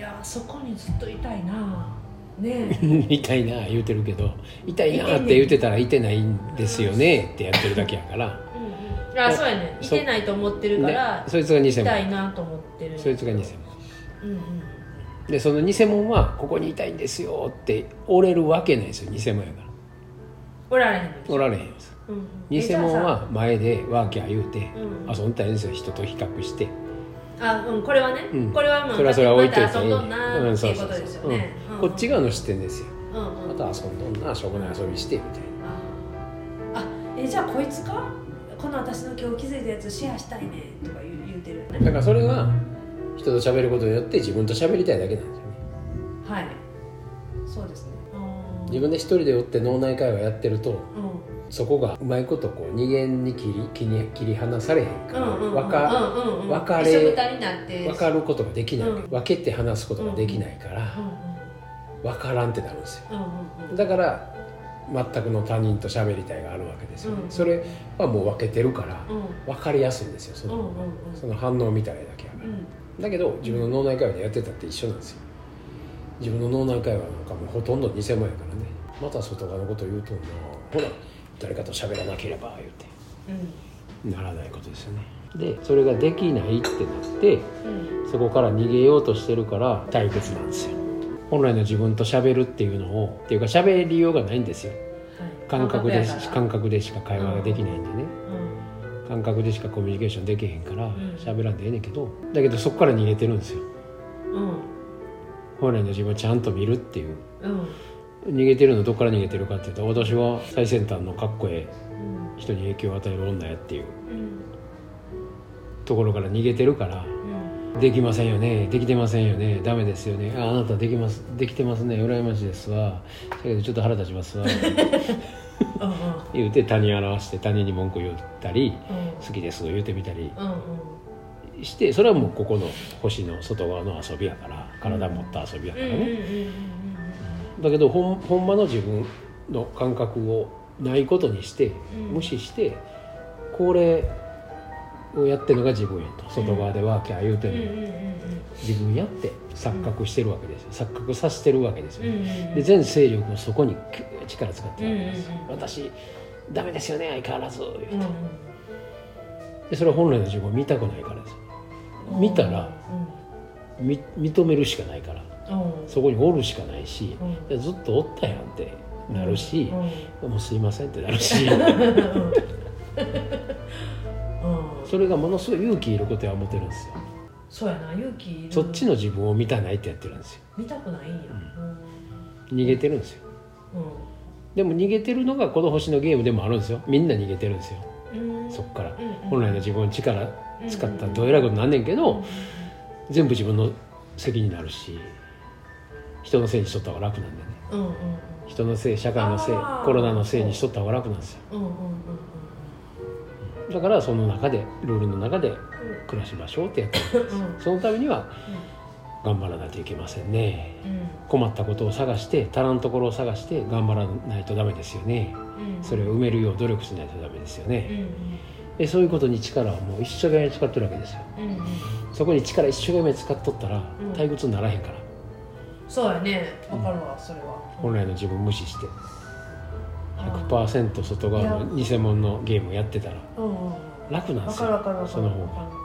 やそこにずっといたいな。ね 痛いな言うてるけど。痛いなって言ってたらいてないんですよねってやってるだけやから。うんうん。あそうやね。いてないと思ってるからでそいつが偽いたい物なと思ってる。そいつが偽物。うんうん。でその偽物はここにいたいんですよって折れるわけないですよ偽物やから。おられへんおられへんです。うんうん。偽物は前でワーキャー言うてうん。遊んだんですよ人と比較してあうんこれはね、うん。これはもうそれはそれは置いといてまた遊んどんなうんってことですよこっち側の視点ですよ。うんうん。また遊んどんなしょうもない遊びしてみたいなああえじゃあこいつかこの私の今日気づいたやつシェアしたいねとか言う言うてるよねだからそれは人と喋ることによって自分と喋りたいだけなんですよねはいそうですね自分で一人でおって脳内会話やってるとうんそこがうまいことこう二元に切り切り切り離されへんからうんうんうん分かうんうんうん。分かれ分かることができない、うん。分けて話すことができないからうんうん分からんってなるんですよ。うんうんうん。だから全くの他人と喋りたいがあるわけですよね、うんそれはもう分けてるからうん。分かりやすいんですよ。その,、うんうんその反応を見たらだけやから、うん。だけど自分の脳内会話でやってたって一緒なんですよ。自分の脳内会話なんかもうほとんど偽物やからね。また外側のこと言うとんな。ほら誰かと喋らなければ言うて。うん。ならないことですよね。でそれができないってなってうん。そこから逃げようとしてるから退屈なんですよ。本来の自分と喋るっていうのをっていうか喋りようがないんですよ。はい。感覚で感覚でしか会話ができないんでね。うん。感覚でしかコミュニケーションできへんからん。喋らんでええねんけどだけどそこから逃げてるんですよ。うん。本来の自分をちゃんと見るっていう。うん逃げてるのどっから逃げてるかっていうと私は最先端のかっこええうん人に影響を与える女やっていう。うん。ところから逃げてるからうん。できませんよねできてませんよねダメですよね。ああなたできますできてますね羨ましいですわ。だけどちょっと腹立ちますわ。うん言うて他人表して他人に文句言ったりうん。好きです言うてみたりうんうん。してそれはもうここの星の外側の遊びやから体持った遊びやからねだけどほんほんまの自分の感覚をないことにしてうん。無視してこれをやってるのが自分やと。外側でワーキャー言うてるの。うんうん自分やって錯覚してるわけですよ。錯覚させてるわけですよ、うんうんで全勢力をそこに力使ってるわけです、私ダメですよね相変わらず、うんでそれは本来の自分を見たくないからです。うん見たらみ認めるしかないからそこにおるしかないし、ずっとおったやんってなるしう、ん。もうすいませんってなるし。うん。それがものすごい勇気いることや思ってるんですよ。そうやな勇気そっちの自分を見たないってやってるんですよ。見たくないんや。逃げてるんですよ。うん。でも逃げてるのがこの星のゲームでもあるんですよ。みんな逃げてるんですよ。そっから。うん本来の自分の力使ったらどえらいことなんねんけど全部自分の責任になるし人のせいにしとった方が楽なんでね。うんうんうん。人のせい社会のせいコロナのせいにしとった方が楽なんですよ。うんうんうんだからその中でルールの中で暮らしましょうってやってるうんうん。そのためには頑張らないといけませんね。うん。困ったことを探して足らんところを探して頑張らないとダメですよね。うん。それを埋めるよう努力しないとダメですよね。うんでそういうことに力をもう一生懸命使ってるわけですよ。うんうん。そこに力一生懸命使っとったらうん。退屈にならへんから。そうやね。わかるわそれは。本来の自分無視してあー100%外側の偽物のゲームをやってたらうんうんうん。楽なんですよわかるわかるわかる。その方が